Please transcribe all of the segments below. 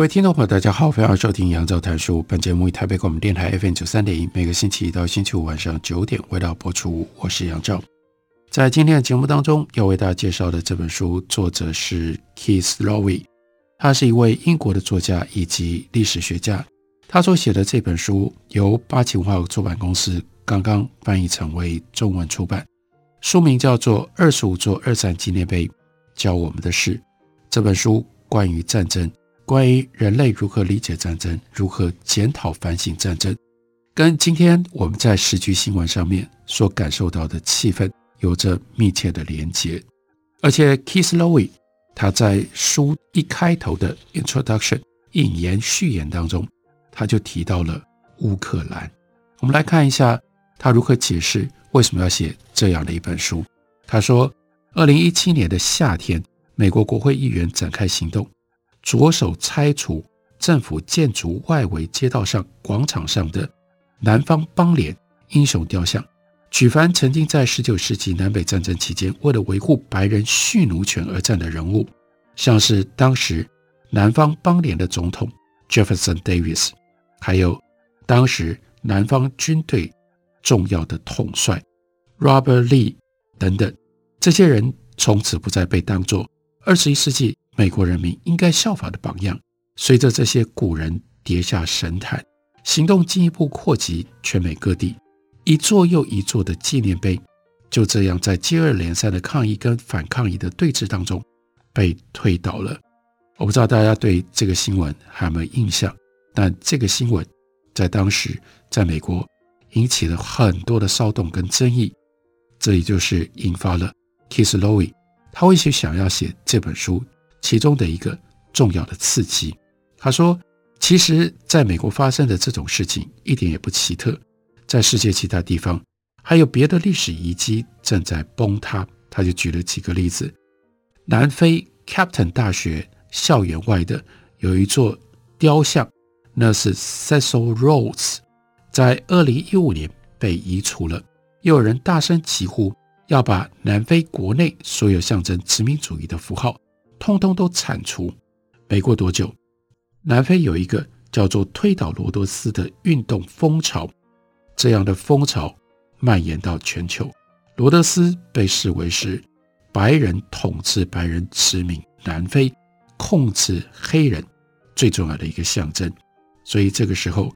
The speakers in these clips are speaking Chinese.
各位听众朋友，大家好，欢迎收听杨照谈书。本节目以台北广播电台 FM 九三点一，每个星期一到星期五晚上九点为大家播出。我是杨照。在今天的节目当中，要为大家介绍的这本书，作者是 Keith Lowe，他是一位英国的作家以及历史学家。他所写的这本书由八旗文化出版公司刚刚翻译成为中文出版，书名叫做《二十五座二战纪念碑教我们的事》。这本书关于战争。关于人类如何理解战争，如何检讨反省战争，跟今天我们在时局新闻上面所感受到的气氛有着密切的连结。而且，Keith Lowe 他在书一开头的 Introduction 引言序言当中，他就提到了乌克兰。我们来看一下他如何解释为什么要写这样的一本书。他说，二零一七年的夏天，美国国会议员展开行动。着手拆除政府建筑外围街道上广场上的南方邦联英雄雕像，举凡曾经在十九世纪南北战争期间为了维护白人蓄奴权而战的人物，像是当时南方邦联的总统 Jefferson Davis，还有当时南方军队重要的统帅 Robert Lee 等等，这些人从此不再被当作二十一世纪。美国人民应该效法的榜样，随着这些古人跌下神坛，行动进一步扩及全美各地，一座又一座的纪念碑就这样在接二连三的抗议跟反抗议的对峙当中被推倒了。我不知道大家对这个新闻还有没有印象，但这个新闻在当时在美国引起了很多的骚动跟争议，这也就是引发了 Keith Lowe 他为什想要写这本书。其中的一个重要的刺激，他说：“其实，在美国发生的这种事情一点也不奇特，在世界其他地方还有别的历史遗迹正在崩塌。”他就举了几个例子：南非 Captain 大学校园外的有一座雕像，那是 Cecil Rhodes，在二零一五年被移除了。又有人大声疾呼，要把南非国内所有象征殖民主义的符号。通通都铲除。没过多久，南非有一个叫做“推倒罗德斯”的运动风潮，这样的风潮蔓延到全球。罗德斯被视为是白人统治白人殖民南非、控制黑人最重要的一个象征。所以这个时候，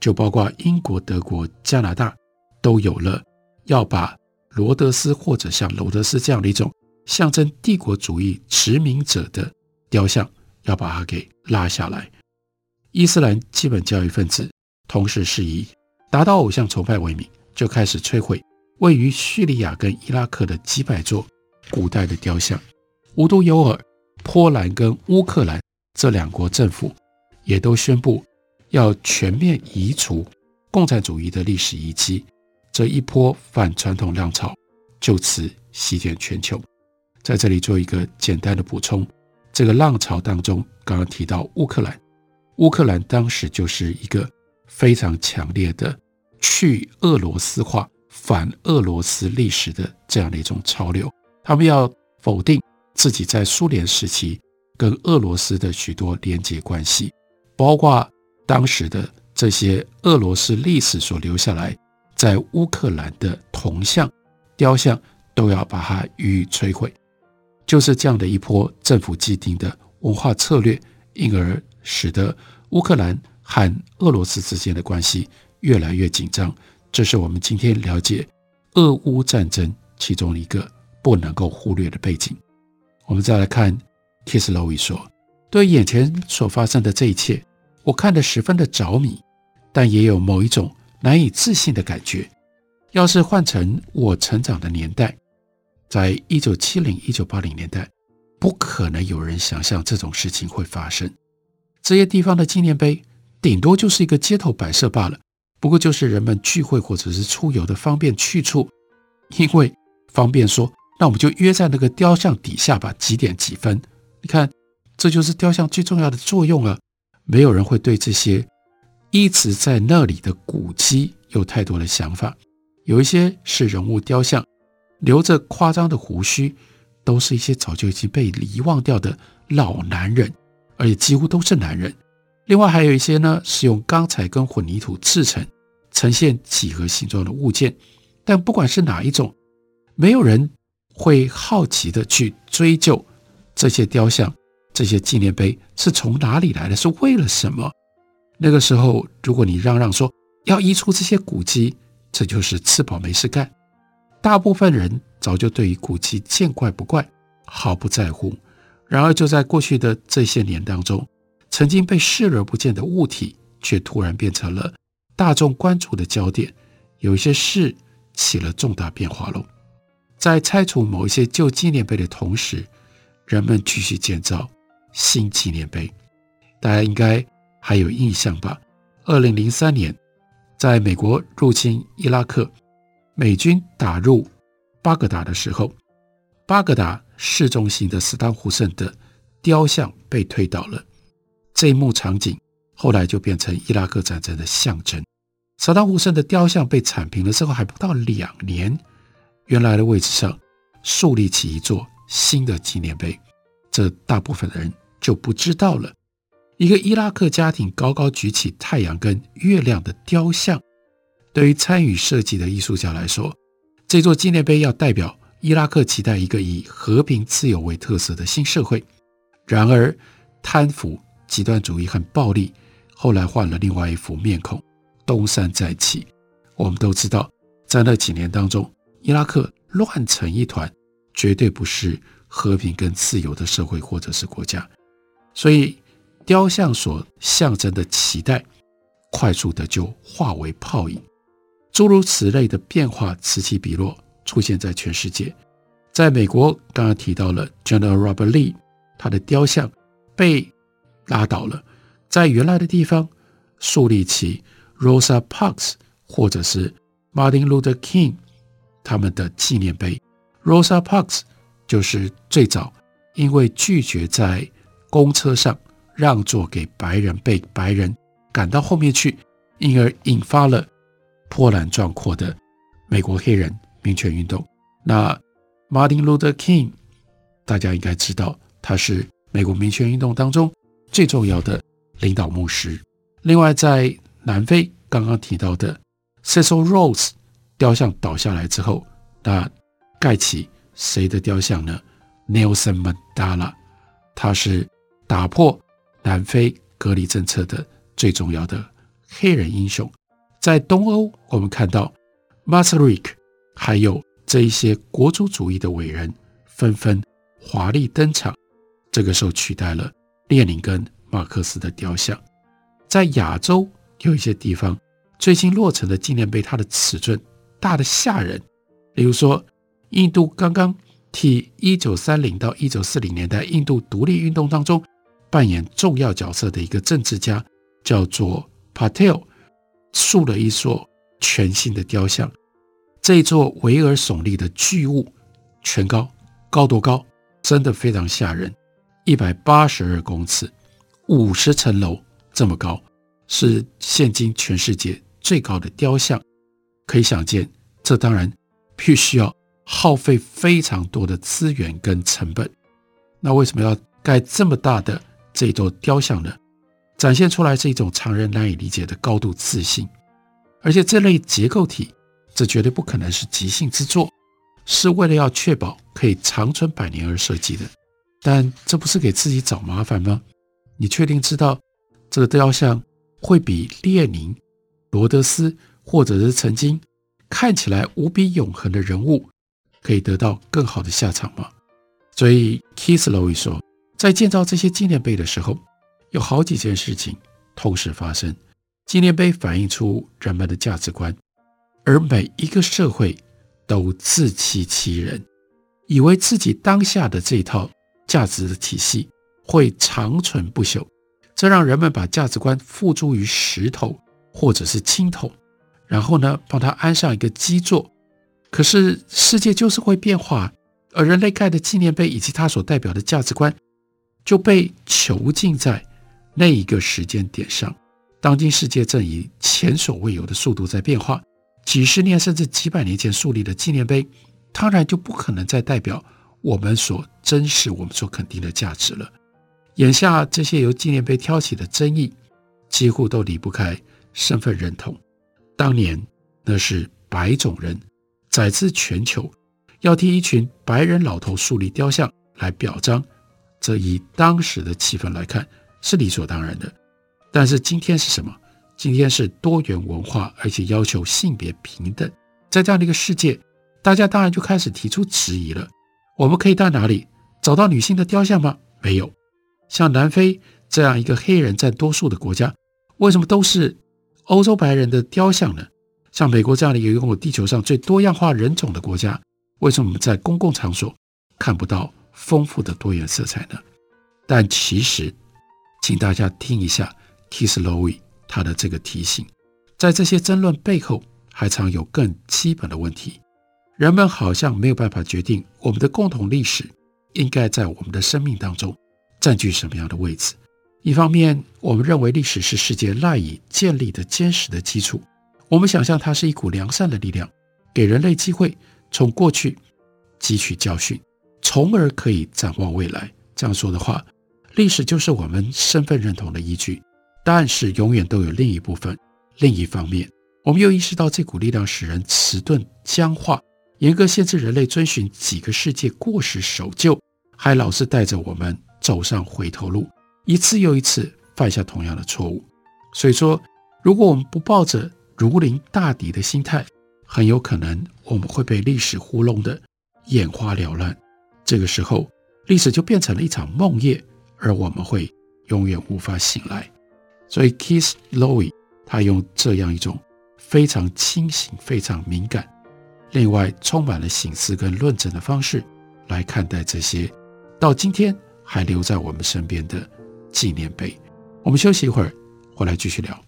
就包括英国、德国、加拿大都有了要把罗德斯或者像罗德斯这样的一种。象征帝国主义殖民者的雕像，要把它给拉下来。伊斯兰基本教育分子同时是以达到偶像崇拜为名，就开始摧毁位于叙利亚跟伊拉克的几百座古代的雕像。无独有偶，波兰跟乌克兰这两国政府也都宣布要全面移除共产主义的历史遗迹。这一波反传统浪潮就此席卷全球。在这里做一个简单的补充，这个浪潮当中，刚刚提到乌克兰，乌克兰当时就是一个非常强烈的去俄罗斯化、反俄罗斯历史的这样的一种潮流。他们要否定自己在苏联时期跟俄罗斯的许多连结关系，包括当时的这些俄罗斯历史所留下来在乌克兰的铜像、雕像，都要把它予以摧毁。就是这样的一波政府既定的文化策略，因而使得乌克兰和俄罗斯之间的关系越来越紧张。这是我们今天了解俄乌战争其中一个不能够忽略的背景。我们再来看 Keith Lowe 说：“对眼前所发生的这一切，我看得十分的着迷，但也有某一种难以置信的感觉。要是换成我成长的年代。”在一九七零、一九八零年代，不可能有人想象这种事情会发生。这些地方的纪念碑，顶多就是一个街头摆设罢了，不过就是人们聚会或者是出游的方便去处，因为方便说，那我们就约在那个雕像底下吧，几点几分？你看，这就是雕像最重要的作用了。没有人会对这些一直在那里的古迹有太多的想法。有一些是人物雕像，留着夸张的胡须，都是一些早就已经被遗忘掉的老男人，而且几乎都是男人。另外还有一些呢，是用钢材跟混凝土制成，呈现几何形状的物件。但不管是哪一种，没有人会好奇的去追究这些雕像、这些纪念碑是从哪里来的，是为了什么。那个时候，如果你嚷嚷说要移除这些古迹，这就是吃饱没事干。大部分人早就对于古迹见怪不怪，毫不在乎。然而，就在过去的这些年当中，曾经被视而不见的物体，却突然变成了大众关注的焦点。有一些事起了重大变化喽。在拆除某一些旧纪念碑的同时，人们继续建造新纪念碑。大家应该还有印象吧？二零零三年，在美国入侵伊拉克，美军打入巴格达的时候，巴格达市中心的斯坦·胡塞的雕像被推倒了。这一幕场景后来就变成伊拉克战争的象征。萨达姆·胡塞的雕像被铲平了之后，还不到两年，原来的位置上树立起一座新的纪念碑，这大部分的人就不知道了。一个伊拉克家庭高高举起太阳跟月亮的雕像，对于参与设计的艺术家来说，这座纪念碑要代表伊拉克期待一个以和平自由为特色的新社会。然而，贪腐。极端主义很暴力，后来换了另外一副面孔，东山再起。我们都知道，在那几年当中，伊拉克乱成一团，绝对不是和平跟自由的社会或者是国家。所以，雕像所象征的期待，快速的就化为泡影。诸如此类的变化此起彼落，出现在全世界。在美国，刚刚提到了 General Robert Lee，他的雕像被。拉倒了，在原来的地方树立起 Rosa Parks 或者是 Martin Luther King 他们的纪念碑。Rosa Parks 就是最早因为拒绝在公车上让座给白人，被白人赶到后面去，因而引发了波澜壮阔的美国黑人民权运动。那 Martin Luther King 大家应该知道，他是美国民权运动当中。最重要的领导牧师。另外，在南非刚刚提到的 Cecil Rhodes 雕像倒下来之后，那盖起谁的雕像呢？Nelson Mandela，他是打破南非隔离政策的最重要的黑人英雄。在东欧，我们看到 Masaryk，还有这一些国族主义的伟人纷纷华丽登场，这个时候取代了。列宁跟马克思的雕像，在亚洲有一些地方，最近落成的纪念碑，它的尺寸大得吓人。例如说，印度刚刚替一九三零到一九四零年代印度独立运动当中扮演重要角色的一个政治家，叫做 Patel，塑了一座全新的雕像。这一座巍峨耸立的巨物，全高高多高？真的非常吓人。一百八十二公尺，五十层楼这么高，是现今全世界最高的雕像。可以想见，这当然必须要耗费非常多的资源跟成本。那为什么要盖这么大的这座雕像呢？展现出来是一种常人难以理解的高度自信。而且这类结构体，这绝对不可能是即兴之作，是为了要确保可以长存百年而设计的。但这不是给自己找麻烦吗？你确定知道这个雕像会比列宁、罗德斯，或者是曾经看起来无比永恒的人物，可以得到更好的下场吗？所以 Keith Lowe 说，在建造这些纪念碑的时候，有好几件事情同时发生。纪念碑反映出人们的价值观，而每一个社会都自欺欺人。以为自己当下的这套价值的体系会长存不朽，这让人们把价值观付诸于石头或者是青铜，然后呢，帮他安上一个基座。可是世界就是会变化，而人类盖的纪念碑以及它所代表的价值观就被囚禁在那一个时间点上。当今世界正以前所未有的速度在变化，几十年甚至几百年前树立的纪念碑，当然就不可能再代表我们所珍视、我们所肯定的价值了。眼下这些由纪念碑挑起的争议，几乎都离不开身份认同。当年那是白种人宰制全球，要替一群白人老头树立雕像来表彰，这以当时的气氛来看是理所当然的。但是今天是什么？今天是多元文化，而且要求性别平等。在这样的一个世界，大家当然就开始提出质疑了。我们可以到哪里找到女性的雕像吗？没有。像南非这样一个黑人占多数的国家，为什么都是欧洲白人的雕像呢？像美国这样的一个拥有地球上最多样化人种的国家，为什么我们在公共场所看不到丰富的多元色彩呢？但其实，请大家听一下。Keith Lowe 他的这个提醒，在这些争论背后，还藏有更基本的问题。人们好像没有办法决定我们的共同历史应该在我们的生命当中占据什么样的位置。一方面，我们认为历史是世界赖以建立的坚实的基础，我们想象它是一股良善的力量，给人类机会从过去汲取教训，从而可以展望未来。这样说的话，历史就是我们身份认同的依据。但是永远都有另一部分，另一方面，我们又意识到这股力量使人迟钝僵化，严格限制人类遵循几个世纪过时守旧，还老是带着我们走上回头路，一次又一次犯下同样的错误。所以说，如果我们不抱着如临大敌的心态，很有可能我们会被历史糊弄得眼花缭乱。这个时候，历史就变成了一场梦魇，而我们会永远无法醒来。所以，Keith Lowe 他用这样一种非常清醒、非常敏感，另外充满了醒思跟论证的方式来看待这些到今天还留在我们身边的纪念碑。我们休息一会儿，回来继续聊。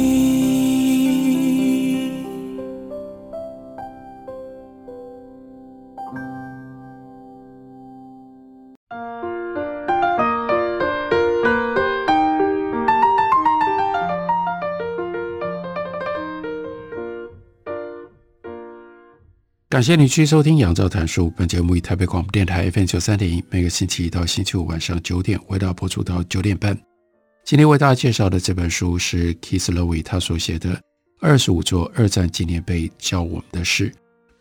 感谢你继续收听《杨照谈书》。本节目以台北广播电台 FM 九三点一，每个星期一到星期五晚上九点，为大家播出到九点半。今天为大家介绍的这本书是 Keith Lowe 他所写的《二十五座二战纪念碑教我们的事》。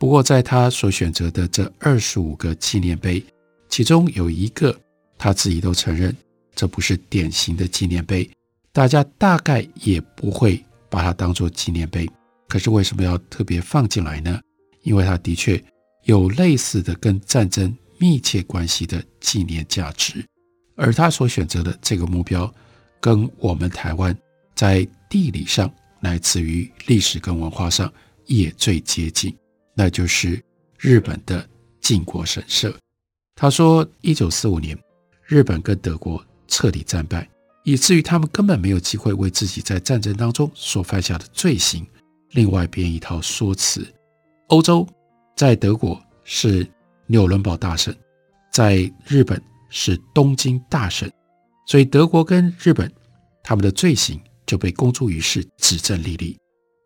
不过，在他所选择的这二十五个纪念碑，其中有一个他自己都承认，这不是典型的纪念碑，大家大概也不会把它当做纪念碑。可是，为什么要特别放进来呢？因为它的确有类似的跟战争密切关系的纪念价值，而他所选择的这个目标，跟我们台湾在地理上乃至于历史跟文化上也最接近，那就是日本的靖国神社。他说，一九四五年，日本跟德国彻底战败，以至于他们根本没有机会为自己在战争当中所犯下的罪行，另外编一套说辞。欧洲在德国是纽伦堡大审，在日本是东京大审，所以德国跟日本他们的罪行就被公诸于世，指证历历。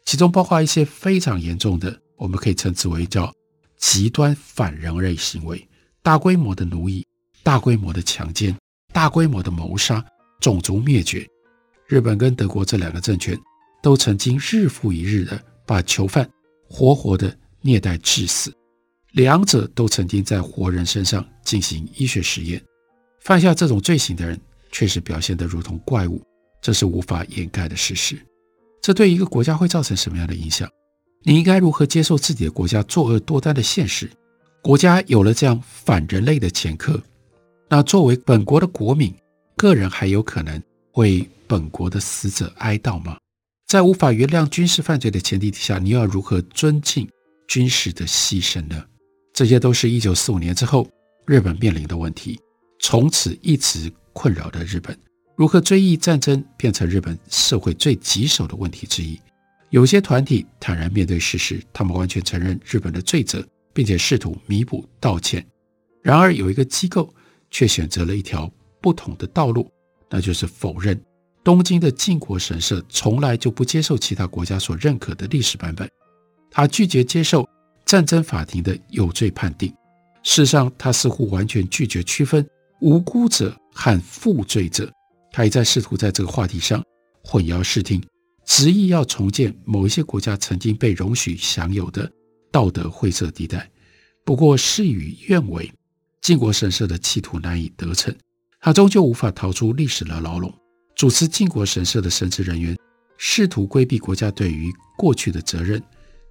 其中包括一些非常严重的，我们可以称之为叫极端反人类行为，大规模的奴役、大规模的强奸、大规模的谋杀、种族灭绝。日本跟德国这两个政权都曾经日复一日的把囚犯活活的虐待致死，两者都曾经在活人身上进行医学实验。犯下这种罪行的人确实表现得如同怪物，这是无法掩盖的事实。这对一个国家会造成什么样的影响？你应该如何接受自己的国家作恶多端的现实？国家有了这样反人类的前科，那作为本国的国民，个人还有可能为本国的死者哀悼吗？在无法原谅军事犯罪的前提底下，你要如何尊敬军事的牺牲呢？这些都是一九四五年之后日本面临的问题。从此一直困扰着日本，如何追忆战争变成日本社会最棘手的问题之一。有些团体坦然面对事实，他们完全承认日本的罪责，并且试图弥补道歉。然而，有一个机构却选择了一条不同的道路，那就是否认。东京的靖国神社从来就不接受其他国家所认可的历史版本，他拒绝接受战争法庭的有罪判定。事实上，他似乎完全拒绝区分无辜者和负罪者。他一再试图在这个话题上混淆视听，执意要重建某一些国家曾经被容许享有的道德灰色地带。不过，事与愿违，靖国神社的企图难以得逞，他终究无法逃出历史的牢笼。主持靖国神社的神职人员试图规避国家对于过去的责任，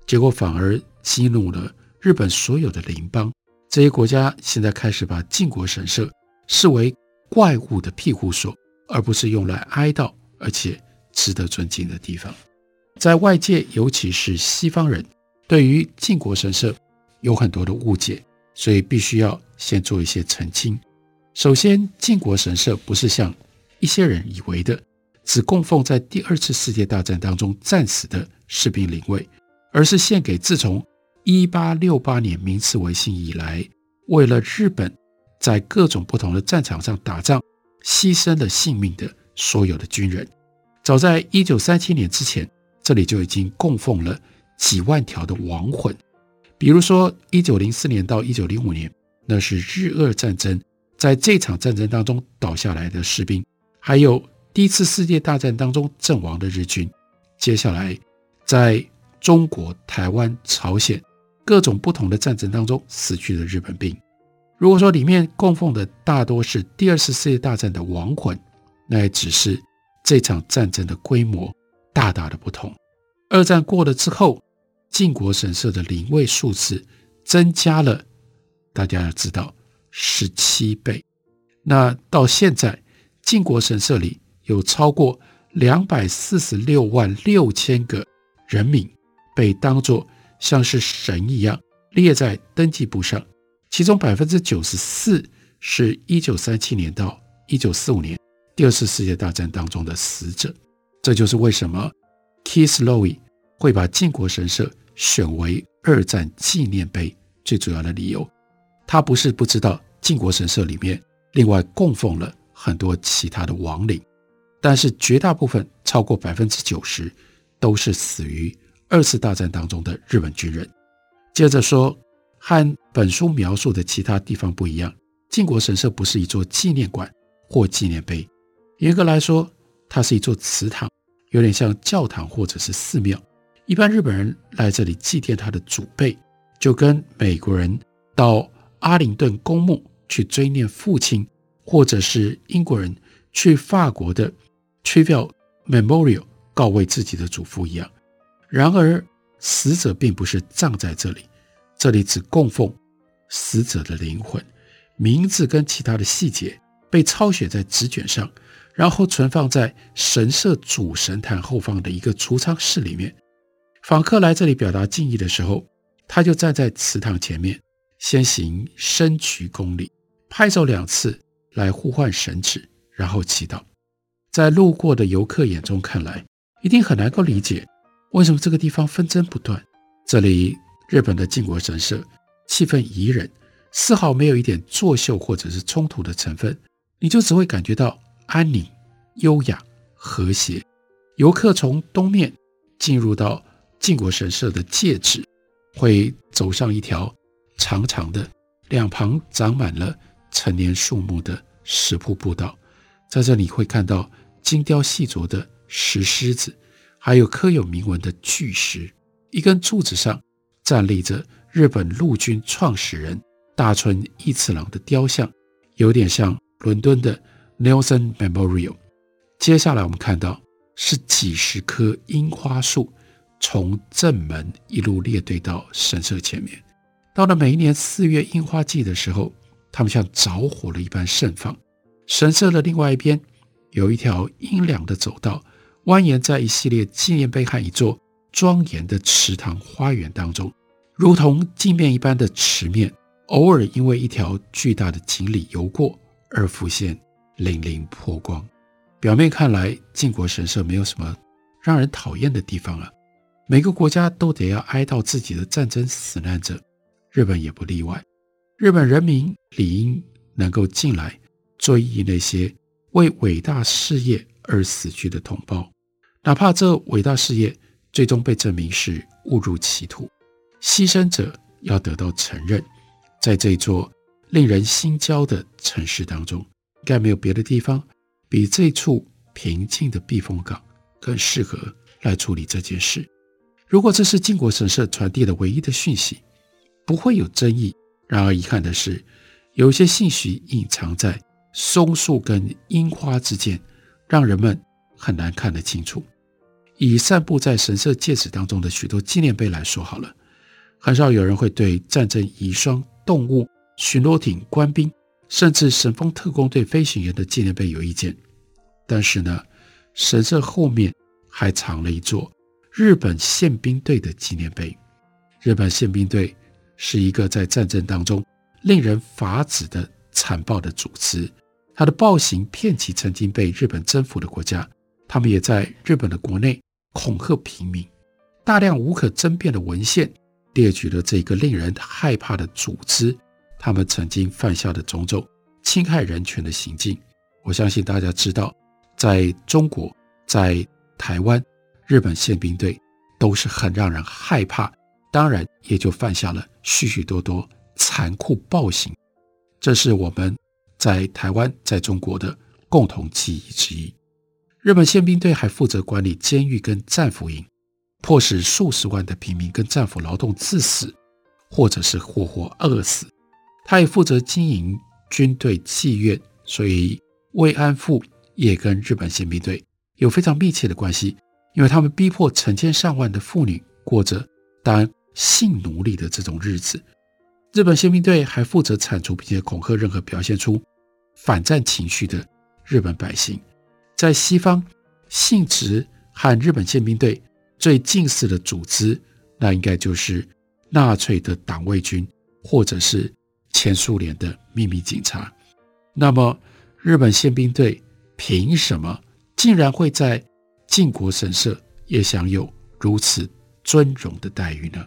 结果反而激怒了日本所有的邻邦。这些国家现在开始把靖国神社视为怪物的庇护所，而不是用来哀悼而且值得尊敬的地方。在外界，尤其是西方人，对于靖国神社有很多的误解，所以必须要先做一些澄清。首先，靖国神社不是像一些人以为的，只供奉在第二次世界大战当中战死的士兵灵位，而是献给自从一八六八年明治维新以来，为了日本在各种不同的战场上打仗牺牲了性命的所有的军人。早在一九三七年之前，这里就已经供奉了几万条的亡魂，比如说一九零四年到一九零五年，那是日俄战争，在这场战争当中倒下来的士兵。还有第一次世界大战当中阵亡的日军，接下来在中国、台湾、朝鲜各种不同的战争当中死去的日本兵。如果说里面供奉的大多是第二次世界大战的亡魂，那也只是这场战争的规模大大的不同。二战过了之后，靖国神社的灵位数字增加了，大家要知道十七倍。那到现在。靖国神社里有超过两百四十六万六千个人名被当作像是神一样列在登记簿上，其中百分之九十四是一九三七年到一九四五年第二次世界大战当中的死者。这就是为什么 Keith Lowe 会把靖国神社选为二战纪念碑最主要的理由。他不是不知道靖国神社里面另外供奉了。很多其他的亡灵，但是绝大部分超过百分之九十都是死于二次大战当中的日本军人。接着说，和本书描述的其他地方不一样，靖国神社不是一座纪念馆或纪念碑，严格来说，它是一座祠堂，有点像教堂或者是寺庙。一般日本人来这里祭奠他的祖辈，就跟美国人到阿灵顿公墓去追念父亲。或者是英国人去法国的 Trivial Memorial 告慰自己的祖父一样。然而，死者并不是葬在这里，这里只供奉死者的灵魂，名字跟其他的细节被抄写在纸卷上，然后存放在神社主神坛后方的一个储藏室里面。访客来这里表达敬意的时候，他就站在祠堂前面，先行深鞠躬礼，拍手两次。来呼唤神祇，然后祈祷。在路过的游客眼中看来，一定很难够理解为什么这个地方纷争不断。这里日本的靖国神社气氛宜人，丝毫没有一点作秀或者是冲突的成分，你就只会感觉到安宁、优雅、和谐。游客从东面进入到靖国神社的戒指，会走上一条长长的、两旁长满了成年树木的石铺步道，在这里会看到精雕细琢的石狮子，还有刻有铭文的巨石。一根柱子上站立着日本陆军创始人大村义次郎的雕像，有点像伦敦的 Nelson Memorial。接下来我们看到是几十棵樱花树从正门一路列队到神社前面。到了每一年四月樱花季的时候，它们像着火了一般盛放。神社的另外一边有一条阴凉的走道，蜿蜒在一系列纪念碑和一座庄严的池塘花园当中，如同镜面一般的池面，偶尔因为一条巨大的锦鲤游过而浮现粼粼波光。表面看来，靖国神社没有什么让人讨厌的地方啊。每个国家都得要哀悼自己的战争死难者，日本也不例外。日本人民理应能够进来追忆那些为伟大事业而死去的同胞，哪怕这伟大事业最终被证明是误入歧途，牺牲者要得到承认。在这座令人心焦的城市当中，应该没有别的地方。比这处平静的避风港更适合来处理这件事。如果这是靖国神社传递的唯一的讯息，不会有争议。然而遗憾的是，有些信息隐藏在松树跟樱花之间，让人们很难看得清楚。以散布在神社戒指当中的许多纪念碑来说好了，很少有人会对战争遗孀、动物、巡逻艇、官兵。甚至神风特工队飞行员的纪念碑有意见，但是呢，神社后面还藏了一座日本宪兵队的纪念碑。日本宪兵队是一个在战争当中令人发指的残暴的组织，他的暴行遍及曾经被日本征服的国家，他们也在日本的国内恐吓平民。大量无可争辩的文献列举了这个令人害怕的组织。他们曾经犯下的种种侵害人权的行径，我相信大家知道，在中国、在台湾，日本宪兵队都是很让人害怕，当然也就犯下了许许多多残酷暴行。这是我们在台湾、在中国的共同记忆之一。日本宪兵队还负责管理监狱跟战俘营，迫使数十万的平民跟战俘劳动致死，或者是活活饿死。他也负责经营军队妓院，所以慰安妇也跟日本宪兵队有非常密切的关系，因为他们逼迫成千上万的妇女过着当性奴隶的这种日子。日本宪兵队还负责铲除并且恐吓任何表现出反战情绪的日本百姓。在西方，性质和日本宪兵队最近似的组织，那应该就是纳粹的党卫军，或者是。前苏联的秘密警察，那么日本宪兵队凭什么竟然会在靖国神社也享有如此尊荣的待遇呢？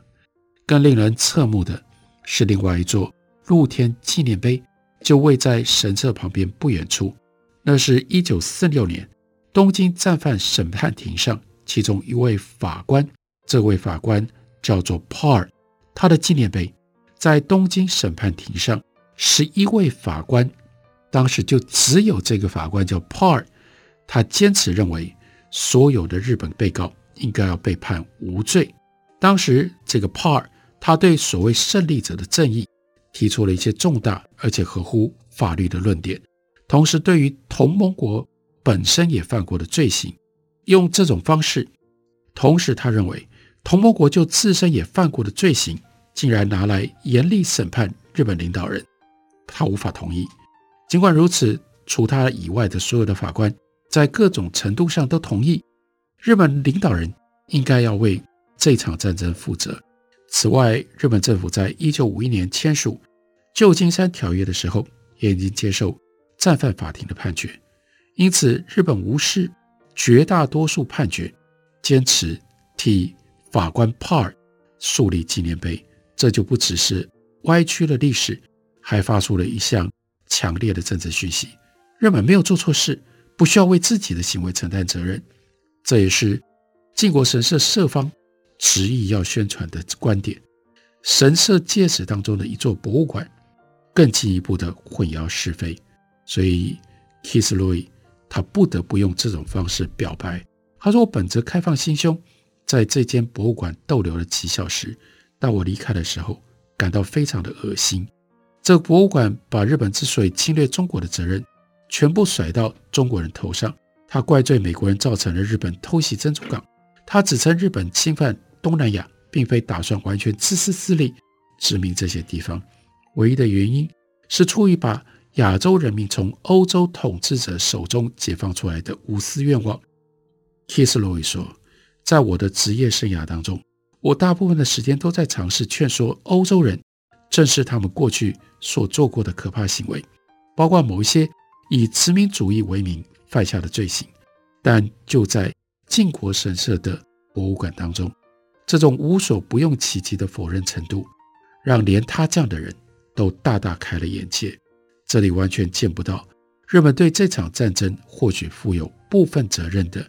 更令人侧目的是另外一座露天纪念碑，就位在神社旁边不远处。那是一九四六年东京战犯审判庭上，其中一位法官，这位法官叫做 Par，他的纪念碑。在东京审判庭上，十一位法官，当时就只有这个法官叫 Par，他坚持认为所有的日本被告应该要被判无罪。当时这个 Par，他对所谓胜利者的正义提出了一些重大而且合乎法律的论点，同时对于同盟国本身也犯过的罪行，用这种方式，同时他认为同盟国就自身也犯过的罪行。竟然拿来严厉审判日本领导人，他无法同意。尽管如此，除他以外的所有的法官在各种程度上都同意，日本领导人应该要为这场战争负责。此外，日本政府在一九五一年签署旧金山条约的时候，也已经接受战犯法庭的判决，因此日本无视绝大多数判决，坚持替法官 Parr 树立纪念碑。这就不只是歪曲了历史，还发出了一项强烈的政治讯息：日本没有做错事，不需要为自己的行为承担责任。这也是靖国神社社方执意要宣传的观点。神社界史当中的一座博物馆，更进一步的混淆是非，所以 Keith Lowe 他不得不用这种方式表白。他说：“我本着开放心胸，在这间博物馆逗留了几小时，当我离开的时候，感到非常的恶心。这博物馆把日本之所以侵略中国的责任，全部甩到中国人头上。他怪罪美国人造成了日本偷袭珍珠港，他指称日本侵犯东南亚，并非打算完全自私自利殖民这些地方，唯一的原因是出于把亚洲人民从欧洲统治者手中解放出来的无私愿望。Keith Lowe 说，在我的职业生涯当中，我大部分的时间都在尝试劝说欧洲人正视他们过去所做过的可怕行为，包括某一些以殖民主义为名犯下的罪行。但就在靖国神社的博物馆当中，这种无所不用其极的否认程度，让连他这样的人都大大开了眼界。这里完全见不到日本对这场战争或许负有部分责任的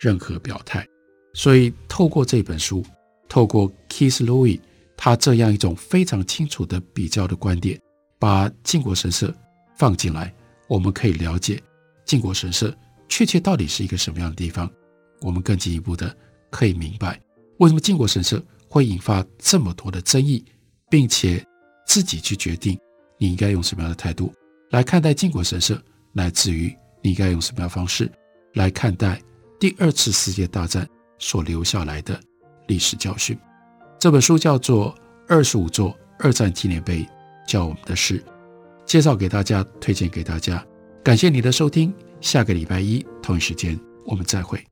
任何表态。所以，透过这本书，透过 Keith Louis 他这样一种非常清楚的比较的观点，把靖国神社放进来，我们可以了解靖国神社确切到底是一个什么样的地方。我们更进一步的可以明白。为什么靖国神社会引发这么多的争议，并且自己去决定你应该用什么样的态度来看待靖国神社，乃至于你该用什么样方式来看待第二次世界大战所留下来的历史教训？这本书叫做《二十五座二战纪念碑教我们的事》，介绍给大家，推荐给大家。感谢你的收听，下个礼拜一同一时间我们再会。